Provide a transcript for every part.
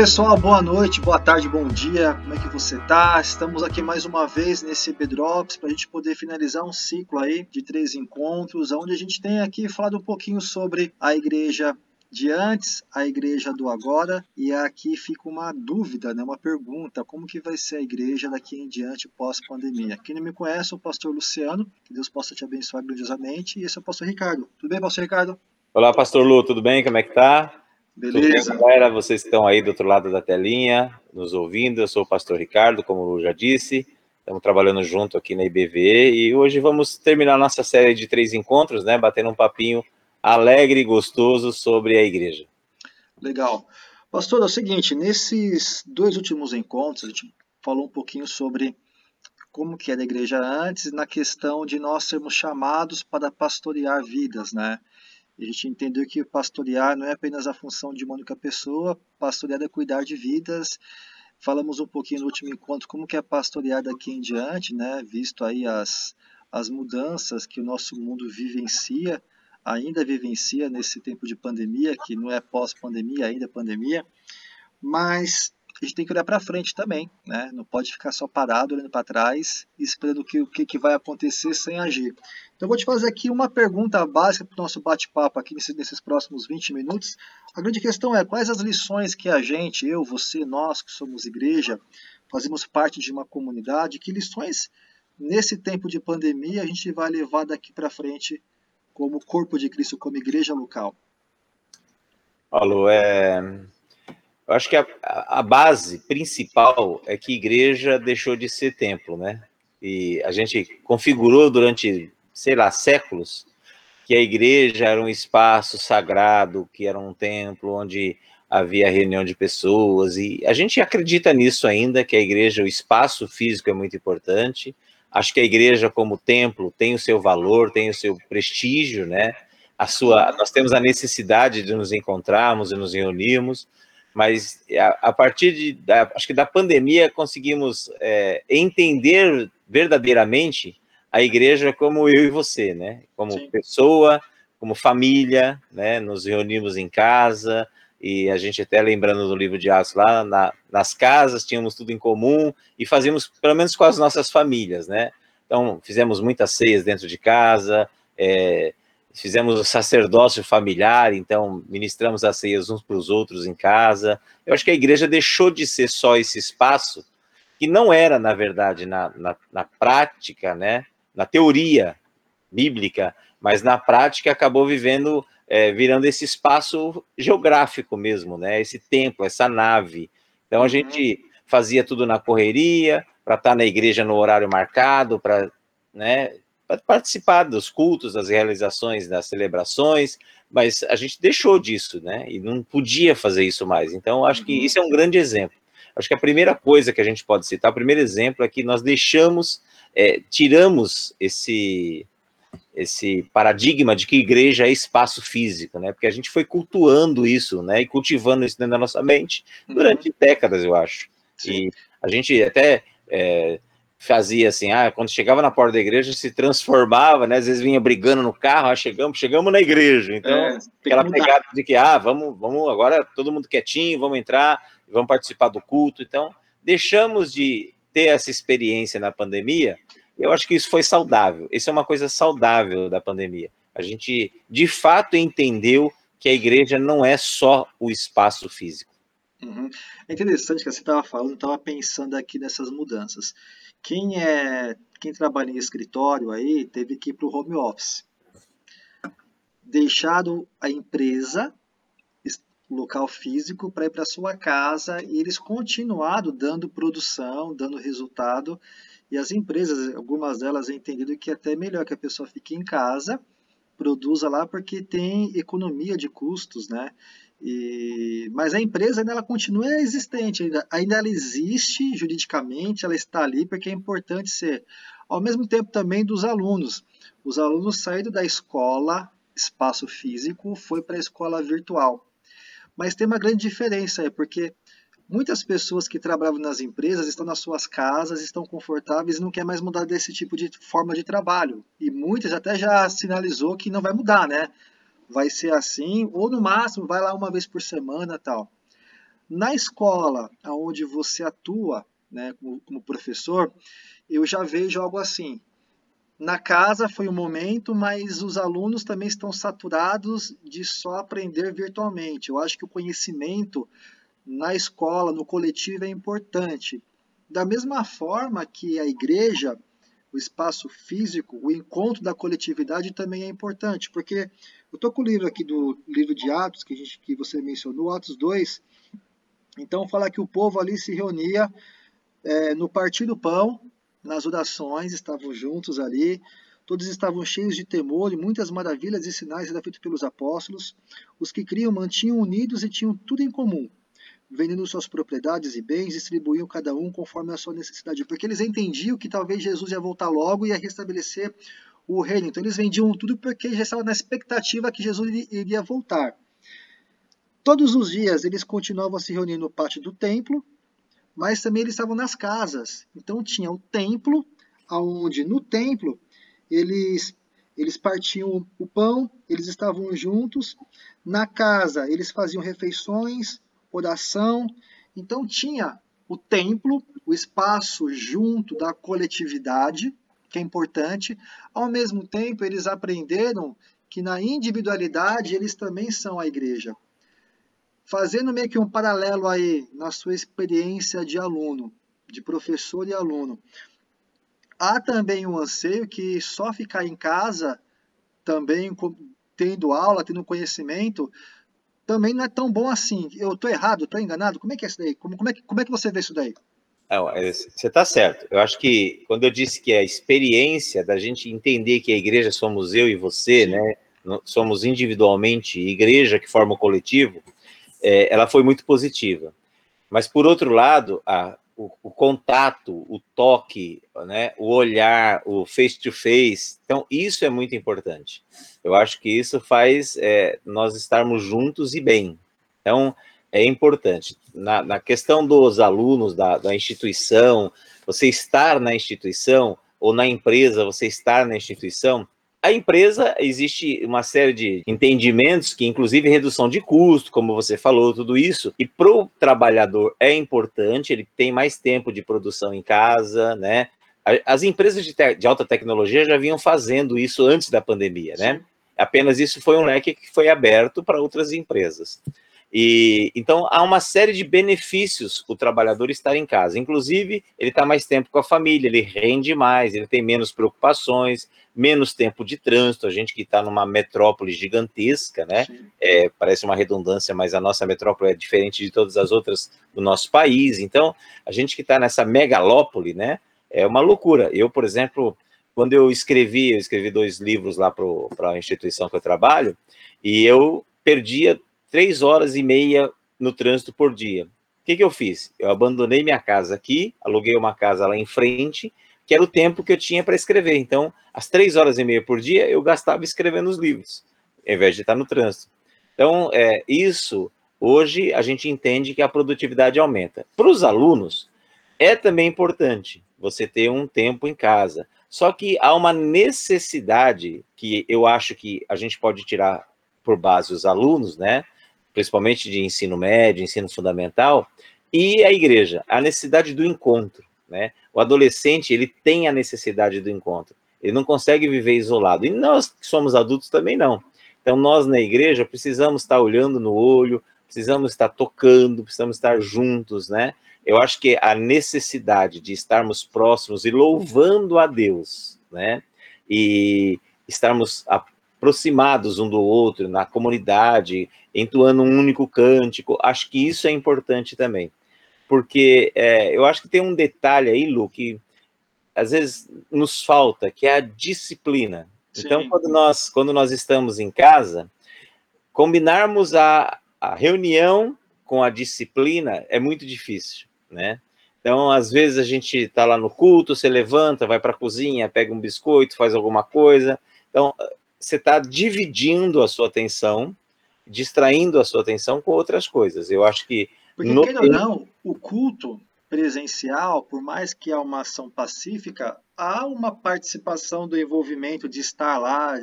Pessoal, boa noite, boa tarde, bom dia, como é que você tá? Estamos aqui mais uma vez nesse Drops para a gente poder finalizar um ciclo aí de três encontros, onde a gente tem aqui falado um pouquinho sobre a igreja de antes, a igreja do agora, e aqui fica uma dúvida, né, uma pergunta, como que vai ser a igreja daqui em diante pós-pandemia? Quem não me conhece, o pastor Luciano, que Deus possa te abençoar grandiosamente, e esse é o pastor Ricardo. Tudo bem, pastor Ricardo? Olá, pastor Lu, tudo bem? Como é que tá? Beleza. Bem, galera, vocês estão aí do outro lado da telinha, nos ouvindo. Eu sou o pastor Ricardo, como o Lu já disse. Estamos trabalhando junto aqui na IBVE e hoje vamos terminar nossa série de três encontros, né? Batendo um papinho alegre e gostoso sobre a igreja. Legal. Pastor, é o seguinte, nesses dois últimos encontros, a gente falou um pouquinho sobre como que era a igreja antes, na questão de nós sermos chamados para pastorear vidas, né? A gente entendeu que pastorear não é apenas a função de uma única pessoa, pastorear é cuidar de vidas. Falamos um pouquinho no último encontro como que é pastorear daqui em diante, né? Visto aí as, as mudanças que o nosso mundo vivencia, ainda vivencia nesse tempo de pandemia, que não é pós-pandemia, ainda é pandemia. Mas a gente tem que olhar para frente também, né? Não pode ficar só parado olhando para trás, esperando que, o que, que vai acontecer sem agir. Então, eu vou te fazer aqui uma pergunta básica para o nosso bate-papo aqui nesses, nesses próximos 20 minutos. A grande questão é quais as lições que a gente, eu, você, nós que somos igreja, fazemos parte de uma comunidade, que lições nesse tempo de pandemia a gente vai levar daqui para frente como corpo de Cristo, como igreja local? Alô, é, eu acho que a, a base principal é que igreja deixou de ser templo, né? E a gente configurou durante, sei lá, séculos, que a igreja era um espaço sagrado, que era um templo onde havia reunião de pessoas, e a gente acredita nisso ainda, que a igreja, o espaço físico é muito importante. Acho que a igreja, como templo, tem o seu valor, tem o seu prestígio, né? A sua, nós temos a necessidade de nos encontrarmos e nos reunirmos, mas a, a partir de, da, acho que da pandemia conseguimos é, entender verdadeiramente a igreja como eu e você, né? Como Sim. pessoa, como família, né? Nos reunimos em casa e a gente até lembrando do livro de Atos lá na, nas casas tínhamos tudo em comum e fazíamos pelo menos com as nossas famílias, né? Então fizemos muitas ceias dentro de casa, é, fizemos o sacerdócio familiar, então ministramos as ceias uns para os outros em casa. Eu acho que a igreja deixou de ser só esse espaço, que não era, na verdade, na, na, na prática, né, na teoria bíblica, mas na prática acabou vivendo, é, virando esse espaço geográfico mesmo, né, esse templo, essa nave. Então a uhum. gente fazia tudo na correria, para estar na igreja no horário marcado, para né, para participar dos cultos, das realizações, das celebrações, mas a gente deixou disso, né? E não podia fazer isso mais. Então, acho que uhum. isso é um grande exemplo. Acho que a primeira coisa que a gente pode citar, o primeiro exemplo é que nós deixamos, é, tiramos esse esse paradigma de que igreja é espaço físico, né? Porque a gente foi cultuando isso, né? E cultivando isso dentro da nossa mente uhum. durante décadas, eu acho. Sim. E a gente até é, fazia assim, ah, quando chegava na porta da igreja se transformava, né? Às vezes vinha brigando no carro, ah, chegamos, chegamos na igreja. Então, é, aquela pegada de que, ah, vamos, vamos agora todo mundo quietinho, vamos entrar, vamos participar do culto. Então, deixamos de ter essa experiência na pandemia. Eu acho que isso foi saudável. Isso é uma coisa saudável da pandemia. A gente, de fato, entendeu que a igreja não é só o espaço físico. Uhum. É interessante que você estava falando, estava pensando aqui nessas mudanças. Quem é quem trabalha em escritório aí teve que ir para o home office. Deixado a empresa, local físico, para ir para sua casa e eles continuaram dando produção, dando resultado. E as empresas, algumas delas entendido que é até melhor que a pessoa fique em casa, produza lá, porque tem economia de custos, né? E, mas a empresa ainda ela continua existente, ainda, ainda ela existe juridicamente, ela está ali porque é importante ser. Ao mesmo tempo também dos alunos. Os alunos saíram da escola, espaço físico, foi para a escola virtual. Mas tem uma grande diferença, é porque muitas pessoas que trabalhavam nas empresas estão nas suas casas, estão confortáveis e não quer mais mudar desse tipo de forma de trabalho. E muitas até já sinalizou que não vai mudar, né? Vai ser assim, ou no máximo vai lá uma vez por semana tal. Na escola, onde você atua, né, como, como professor, eu já vejo algo assim. Na casa foi um momento, mas os alunos também estão saturados de só aprender virtualmente. Eu acho que o conhecimento na escola, no coletivo, é importante. Da mesma forma que a igreja, o espaço físico, o encontro da coletividade também é importante, porque eu estou com o livro aqui do livro de Atos, que, a gente, que você mencionou, Atos 2. Então, fala que o povo ali se reunia é, no partir do pão, nas orações, estavam juntos ali, todos estavam cheios de temor e muitas maravilhas e sinais eram feitos pelos apóstolos. Os que criam mantinham unidos e tinham tudo em comum, vendendo suas propriedades e bens, distribuíam cada um conforme a sua necessidade, porque eles entendiam que talvez Jesus ia voltar logo e ia restabelecer o reino. Então eles vendiam tudo porque já estavam na expectativa que Jesus iria voltar. Todos os dias eles continuavam a se reunir no pátio do templo, mas também eles estavam nas casas. Então tinha o templo, aonde no templo eles eles partiam o pão, eles estavam juntos. Na casa eles faziam refeições, oração. Então tinha o templo, o espaço junto da coletividade, que é importante. Ao mesmo tempo, eles aprenderam que na individualidade eles também são a igreja. Fazendo meio que um paralelo aí na sua experiência de aluno, de professor e aluno, há também um anseio que só ficar em casa, também tendo aula, tendo conhecimento, também não é tão bom assim. Eu estou errado, estou enganado? Como é que é isso daí? Como, como, é que, como é que você vê isso daí? Não, é, você está certo. Eu acho que quando eu disse que é a experiência da gente entender que a igreja somos eu e você, né? Somos individualmente igreja que forma o coletivo, é, ela foi muito positiva. Mas, por outro lado, a, o, o, contato, o toque, né, o olhar, o face-to-face, -face, então isso é muito importante. Eu acho que isso faz é, nós estarmos juntos e bem. Então, é importante. Na, na questão dos alunos da, da instituição, você estar na instituição, ou na empresa, você estar na instituição, a empresa, existe uma série de entendimentos, que inclusive redução de custo, como você falou, tudo isso, e para o trabalhador é importante, ele tem mais tempo de produção em casa, né? As empresas de, de alta tecnologia já vinham fazendo isso antes da pandemia, né? Apenas isso foi um leque que foi aberto para outras empresas. E então há uma série de benefícios o trabalhador estar em casa. Inclusive, ele está mais tempo com a família, ele rende mais, ele tem menos preocupações, menos tempo de trânsito. A gente que está numa metrópole gigantesca, né? É, parece uma redundância, mas a nossa metrópole é diferente de todas as outras do nosso país. Então, a gente que está nessa megalópole, né? É uma loucura. Eu, por exemplo, quando eu escrevi, eu escrevi dois livros lá para a instituição que eu trabalho, e eu perdia três horas e meia no trânsito por dia. O que, que eu fiz? Eu abandonei minha casa aqui, aluguei uma casa lá em frente, que era o tempo que eu tinha para escrever. Então, às três horas e meia por dia, eu gastava escrevendo os livros, ao invés de estar no trânsito. Então, é, isso, hoje, a gente entende que a produtividade aumenta. Para os alunos, é também importante você ter um tempo em casa. Só que há uma necessidade que eu acho que a gente pode tirar por base os alunos, né? Principalmente de ensino médio, ensino fundamental, e a igreja, a necessidade do encontro, né? O adolescente, ele tem a necessidade do encontro. Ele não consegue viver isolado. E nós que somos adultos também não. Então nós na igreja precisamos estar olhando no olho, precisamos estar tocando, precisamos estar juntos, né? Eu acho que a necessidade de estarmos próximos e louvando a Deus, né? E estarmos aproximados um do outro, na comunidade, entoando um único cântico. Acho que isso é importante também. Porque é, eu acho que tem um detalhe aí, Lu, que às vezes nos falta, que é a disciplina. Sim. Então, quando nós, quando nós estamos em casa, combinarmos a, a reunião com a disciplina é muito difícil, né? Então, às vezes a gente está lá no culto, você levanta, vai para a cozinha, pega um biscoito, faz alguma coisa. Então, você está dividindo a sua atenção, distraindo a sua atenção com outras coisas. Eu acho que. Porque, no... ou não, o culto presencial, por mais que há uma ação pacífica, há uma participação do envolvimento de estar lá,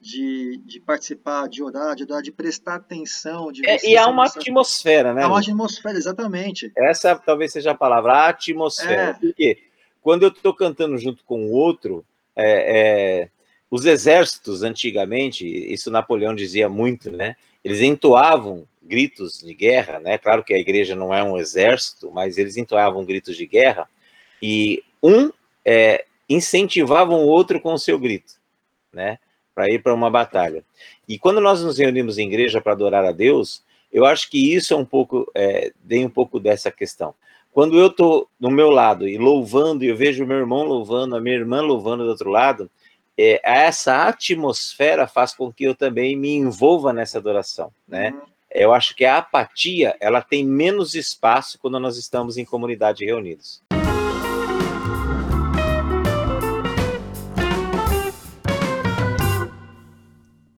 de, de participar, de orar, de orar, de prestar atenção. De é, e há uma atmosfera, né? Há uma atmosfera, exatamente. Essa talvez seja a palavra, a atmosfera. É. Porque quando eu estou cantando junto com o outro, é, é, os exércitos antigamente, isso Napoleão dizia muito, né? Eles entoavam gritos de guerra, né? Claro que a igreja não é um exército, mas eles entoavam gritos de guerra e um é, incentivava o outro com o seu grito, né? Para ir para uma batalha. E quando nós nos reunimos em igreja para adorar a Deus, eu acho que isso é um pouco, é, tem um pouco dessa questão. Quando eu estou do meu lado e louvando, e eu vejo meu irmão louvando, a minha irmã louvando do outro lado, é, essa atmosfera faz com que eu também me envolva nessa adoração, né? Uhum. Eu acho que a apatia, ela tem menos espaço quando nós estamos em comunidade reunidos.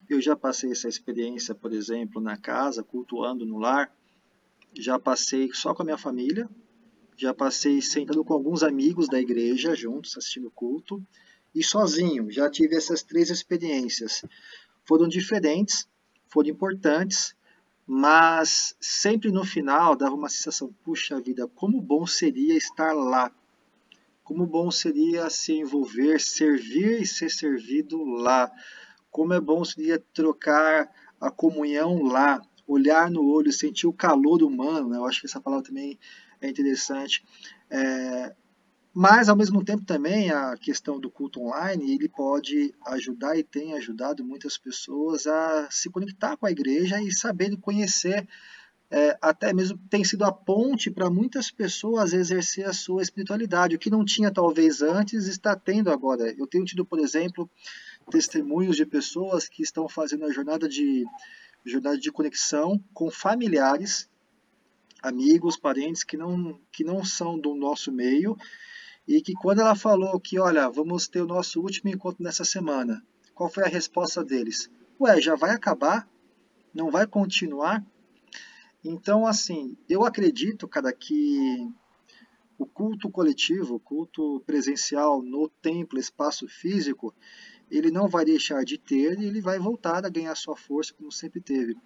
Eu já passei essa experiência, por exemplo, na casa, cultuando no lar. Já passei só com a minha família, já passei sentado com alguns amigos da igreja juntos, assistindo culto, e sozinho. Já tive essas três experiências. Foram diferentes, foram importantes, mas sempre no final dava uma sensação: puxa vida, como bom seria estar lá. Como bom seria se envolver, servir e ser servido lá. Como é bom seria trocar a comunhão lá, olhar no olho, sentir o calor humano. Né? Eu acho que essa palavra também é interessante. É, mas, ao mesmo tempo, também a questão do culto online, ele pode ajudar e tem ajudado muitas pessoas a se conectar com a igreja e saber conhecer, é, até mesmo tem sido a ponte para muitas pessoas exercer a sua espiritualidade. O que não tinha talvez antes, está tendo agora. Eu tenho tido, por exemplo, testemunhos de pessoas que estão fazendo a jornada de, jornada de conexão com familiares amigos, parentes que não, que não são do nosso meio e que quando ela falou que, olha, vamos ter o nosso último encontro nessa semana, qual foi a resposta deles? Ué, já vai acabar? Não vai continuar? Então, assim, eu acredito, cara, que o culto coletivo, o culto presencial no templo, espaço físico, ele não vai deixar de ter e ele vai voltar a ganhar sua força como sempre teve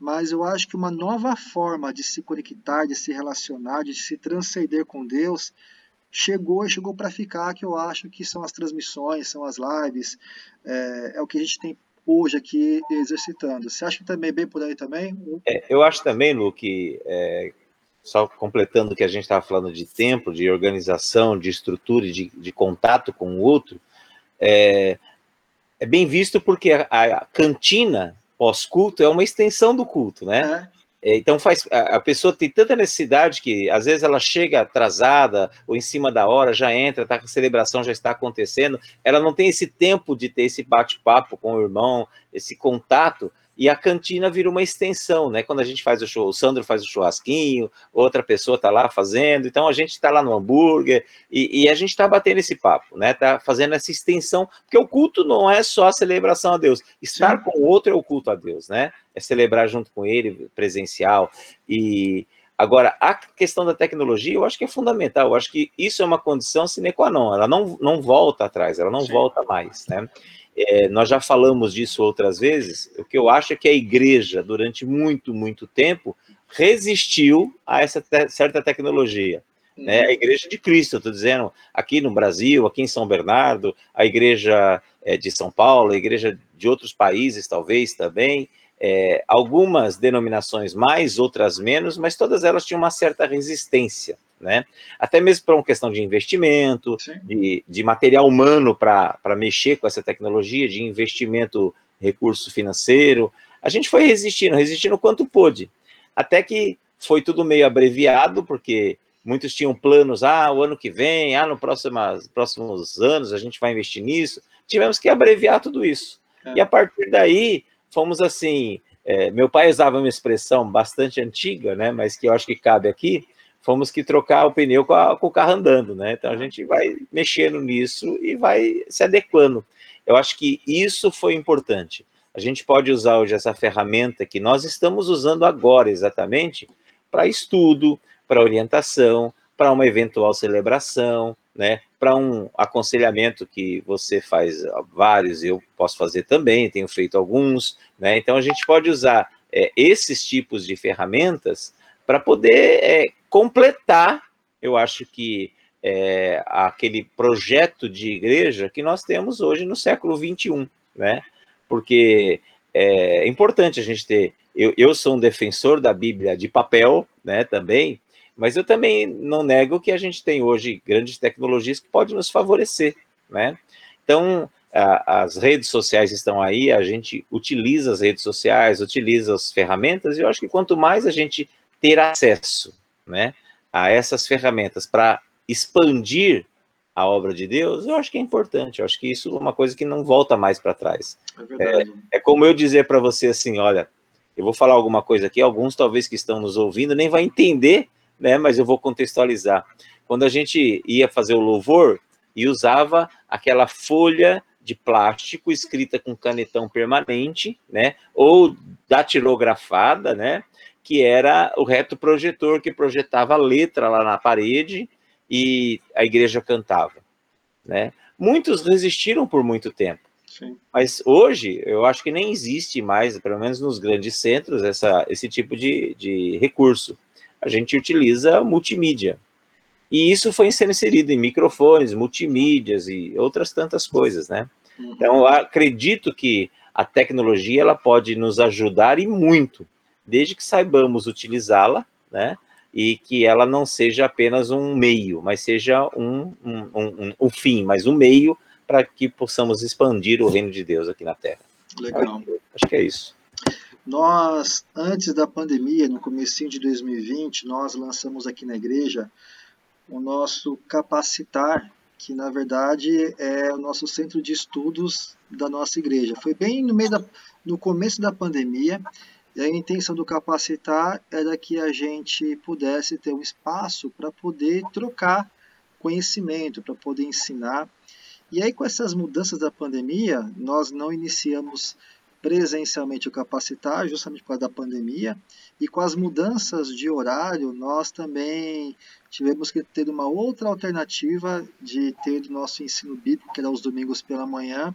mas eu acho que uma nova forma de se conectar, de se relacionar, de se transcender com Deus, chegou e chegou para ficar, que eu acho que são as transmissões, são as lives, é, é, o que a gente tem hoje aqui exercitando. Você acha que também é bem por aí também? É, eu acho também, Lu, que é, só completando o que a gente estava falando de tempo, de organização, de estrutura e de, de contato com o outro, é, é bem visto porque a, a cantina pós-culto é uma extensão do culto, né? É. Então faz a, pessoa tem tanta necessidade que às vezes ela chega atrasada ou em cima da hora, já entra, tá, a celebração já está acontecendo, ela não tem esse tempo de ter esse bate-papo com o irmão, esse contato, e a cantina vira uma extensão, né? Quando a gente faz o show, o Sandro faz o churrasquinho, outra pessoa está lá fazendo, então a gente está lá no hambúrguer e, e a gente está batendo esse papo, né? Tá fazendo essa extensão, porque o culto não é só a celebração a Deus, estar Sim. com o outro é o culto a Deus, né? É celebrar junto com ele, presencial e Agora, a questão da tecnologia, eu acho que é fundamental. Eu acho que isso é uma condição sine qua non. Ela não, não volta atrás, ela não Sim. volta mais, né? É, nós já falamos disso outras vezes. O que eu acho é que a igreja, durante muito, muito tempo, resistiu a essa te certa tecnologia. Né? A igreja de Cristo, estou dizendo, aqui no Brasil, aqui em São Bernardo, a igreja é, de São Paulo, a igreja de outros países, talvez também, é, algumas denominações mais, outras menos, mas todas elas tinham uma certa resistência né? Até mesmo para uma questão de investimento, de, de, material humano para mexer com essa tecnologia, de investimento, recurso financeiro. A gente foi resistindo, resistindo o quanto pôde. Até que foi tudo meio abreviado, porque muitos tinham planos, ah, o ano que vem, ah, nos próximos, próximos anos a gente vai investir nisso. Tivemos que abreviar tudo isso. É. E a partir daí, fomos assim. É, meu pai usava uma expressão bastante antiga, né, mas que eu acho que cabe aqui, fomos que trocar o pneu com, a, com, o carro andando, né? Então a gente vai mexendo nisso e vai se adequando. Eu acho que isso foi importante. A gente pode usar hoje essa ferramenta que nós estamos usando agora exatamente para estudo, para orientação, para uma eventual celebração, né, para um aconselhamento que você faz vários, eu posso fazer também, tenho feito alguns, né, então a gente pode usar é, esses tipos de ferramentas para poder é, completar, eu acho que é, aquele projeto de igreja que nós temos hoje no século 21, né, porque é importante a gente ter, eu, eu sou um defensor da Bíblia de papel, né, também, mas eu também não nego que a gente tem hoje grandes tecnologias que podem nos favorecer, né? Então, a, as redes sociais estão aí, a gente utiliza as redes sociais, utiliza as ferramentas, e eu acho que quanto mais a gente ter acesso, né, a essas ferramentas para expandir a obra de Deus, eu acho que é importante. Eu acho que isso é uma coisa que não volta mais para trás. É, é, é, como eu dizer para você assim, olha, eu vou falar alguma coisa aqui, alguns talvez que estão nos ouvindo nem vai entender né? Mas eu vou contextualizar. Quando a gente ia fazer o louvor e usava aquela folha de plástico escrita com canetão permanente, né? Ou datilografada, né? Que era o reto projetor que projetava a letra lá na parede e a igreja cantava, né? Muitos resistiram por muito tempo. Sim. Mas hoje, eu acho que nem existe mais, pelo menos nos grandes centros, essa, esse tipo de, de recurso a gente utiliza multimídia. E isso foi sendo inserido em microfones, multimídias e outras tantas coisas, né? Uhum. Então, acredito que a tecnologia ela pode nos ajudar e muito, desde que saibamos utilizá-la, né? E que ela não seja apenas um meio, mas seja um, um, um, um fim, mas um meio para que possamos expandir o reino de Deus aqui na Terra. Legal. Acho, acho que é isso. Nós, antes da pandemia, no começo de 2020, nós lançamos aqui na igreja o nosso Capacitar, que na verdade é o nosso centro de estudos da nossa igreja. Foi bem no meio da, no começo da pandemia, e a intenção do Capacitar era que a gente pudesse ter um espaço para poder trocar conhecimento, para poder ensinar. E aí, com essas mudanças da pandemia, nós não iniciamos presencialmente o capacitar, justamente por causa da pandemia, e com as mudanças de horário, nós também tivemos que ter uma outra alternativa de ter o nosso ensino bíblico, que era os domingos pela manhã,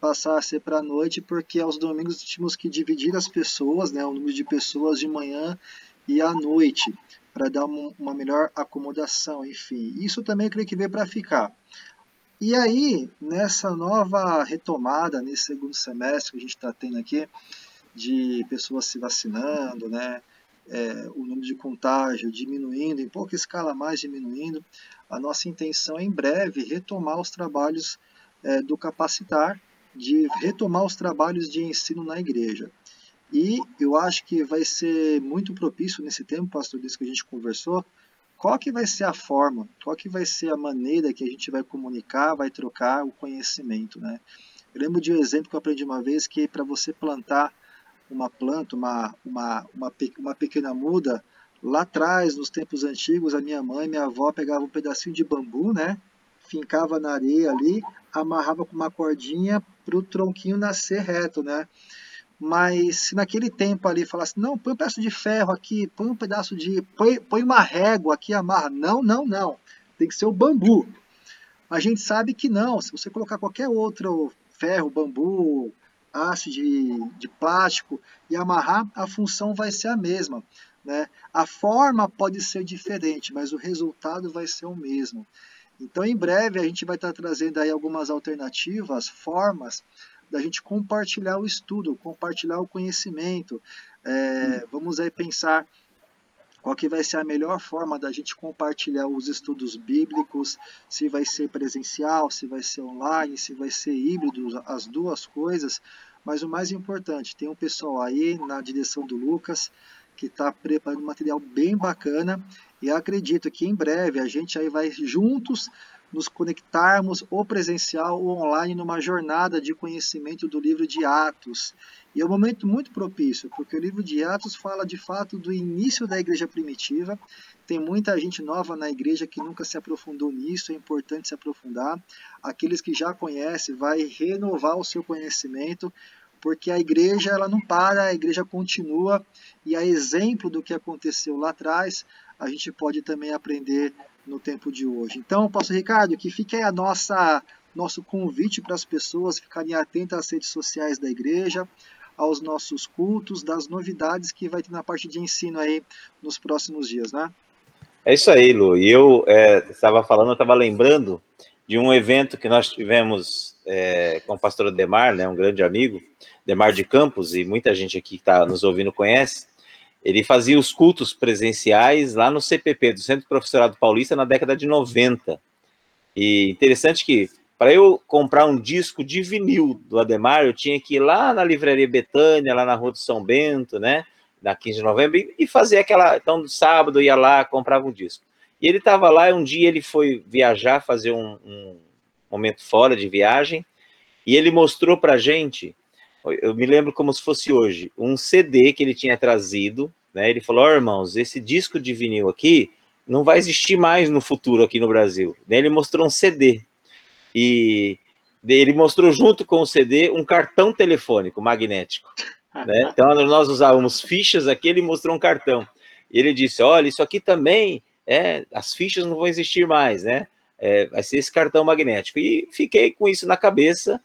passar a ser para a noite, porque aos domingos tínhamos que dividir as pessoas, né, o número de pessoas de manhã e à noite, para dar uma melhor acomodação, enfim. Isso também eu creio que veio para ficar. E aí, nessa nova retomada, nesse segundo semestre que a gente está tendo aqui, de pessoas se vacinando, né, é, o número de contágio diminuindo, em pouca escala mais diminuindo, a nossa intenção é em breve retomar os trabalhos é, do capacitar, de retomar os trabalhos de ensino na igreja. E eu acho que vai ser muito propício nesse tempo, pastor, disso que a gente conversou, qual que vai ser a forma, qual que vai ser a maneira que a gente vai comunicar, vai trocar o conhecimento, né? Eu lembro de um exemplo que eu aprendi uma vez que para você plantar uma planta, uma, uma, uma, uma pequena muda, lá atrás, nos tempos antigos, a minha mãe, minha avó pegava um pedacinho de bambu, né? Fincava na areia ali, amarrava com uma cordinha para o tronquinho nascer reto, né? Mas se naquele tempo ali falasse, não, põe um pedaço de ferro aqui, põe um pedaço de. põe, põe uma régua aqui, amarra. Não, não, não. Tem que ser o bambu. A gente sabe que não. Se você colocar qualquer outro ferro, bambu, aço de, de plástico e amarrar, a função vai ser a mesma. Né? A forma pode ser diferente, mas o resultado vai ser o mesmo. Então, em breve, a gente vai estar trazendo aí algumas alternativas, formas da gente compartilhar o estudo, compartilhar o conhecimento. É, vamos aí pensar qual que vai ser a melhor forma da gente compartilhar os estudos bíblicos, se vai ser presencial, se vai ser online, se vai ser híbrido, as duas coisas. Mas o mais importante, tem um pessoal aí na direção do Lucas que está preparando um material bem bacana e acredito que em breve a gente aí vai juntos nos conectarmos ou presencial ou online numa jornada de conhecimento do livro de Atos. E é um momento muito propício, porque o livro de Atos fala de fato do início da igreja primitiva. Tem muita gente nova na igreja que nunca se aprofundou nisso, é importante se aprofundar. Aqueles que já conhecem, vai renovar o seu conhecimento, porque a igreja ela não para, a igreja continua e a exemplo do que aconteceu lá atrás, a gente pode também aprender no tempo de hoje. Então, Pastor Ricardo, que fique aí a nossa nosso convite para as pessoas ficarem atentas às redes sociais da igreja, aos nossos cultos, das novidades que vai ter na parte de ensino aí nos próximos dias, né? É isso aí, Lu. E eu é, estava falando, estava lembrando de um evento que nós tivemos é, com o pastor Demar, né, um grande amigo, Demar de Campos, e muita gente aqui que está nos ouvindo conhece. Ele fazia os cultos presenciais lá no CPP, do Centro Professorado Paulista, na década de 90. E interessante que para eu comprar um disco de vinil do Ademar, eu tinha que ir lá na livraria Betânia, lá na Rua do São Bento, né? Na 15 de novembro, e fazer aquela. Então, no sábado, ia lá, comprava um disco. E ele estava lá, um dia ele foi viajar, fazer um, um momento fora de viagem, e ele mostrou para gente, eu me lembro como se fosse hoje, um CD que ele tinha trazido, né? Ele falou: oh, irmãos, esse disco de vinil aqui não vai existir mais no futuro aqui no Brasil. Ele mostrou um CD e ele mostrou junto com o CD um cartão telefônico magnético. Né? Então nós usávamos fichas aqui, ele mostrou um cartão. E ele disse: olha, isso aqui também, é, as fichas não vão existir mais, né? É, vai ser esse cartão magnético. E fiquei com isso na cabeça.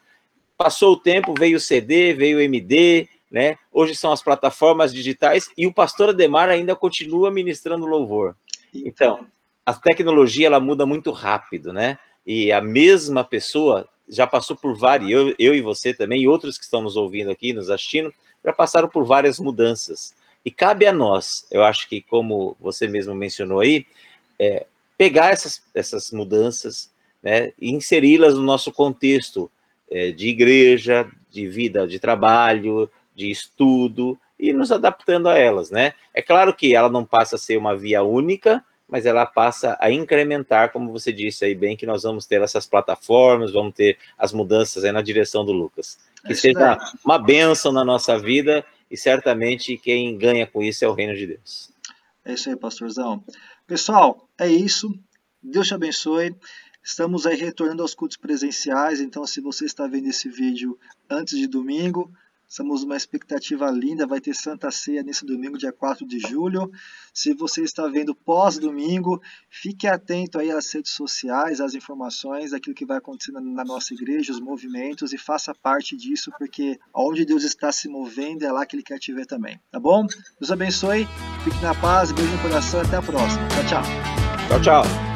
Passou o tempo, veio o CD, veio o MD, né? Hoje são as plataformas digitais e o pastor Ademar ainda continua ministrando louvor. Então, a tecnologia ela muda muito rápido, né? e a mesma pessoa já passou por várias, eu, eu e você também, e outros que estão nos ouvindo aqui, nos assistindo, já passaram por várias mudanças. E cabe a nós, eu acho que, como você mesmo mencionou aí, é, pegar essas, essas mudanças né, e inseri-las no nosso contexto de igreja, de vida de trabalho, de estudo, e nos adaptando a elas, né? É claro que ela não passa a ser uma via única, mas ela passa a incrementar, como você disse aí bem, que nós vamos ter essas plataformas, vamos ter as mudanças aí na direção do Lucas. Que é seja uma bênção na nossa vida e certamente quem ganha com isso é o reino de Deus. É isso aí, pastorzão. Pessoal, é isso. Deus te abençoe. Estamos aí retornando aos cultos presenciais, então se você está vendo esse vídeo antes de domingo, Estamos numa expectativa linda, vai ter Santa Ceia nesse domingo, dia 4 de julho. Se você está vendo pós-domingo, fique atento aí às redes sociais, às informações, aquilo que vai acontecendo na nossa igreja, os movimentos, e faça parte disso, porque onde Deus está se movendo é lá que Ele quer te ver também, tá bom? Deus abençoe, fique na paz, beijo no coração, até a próxima. Tchau, tchau. Tchau, tchau.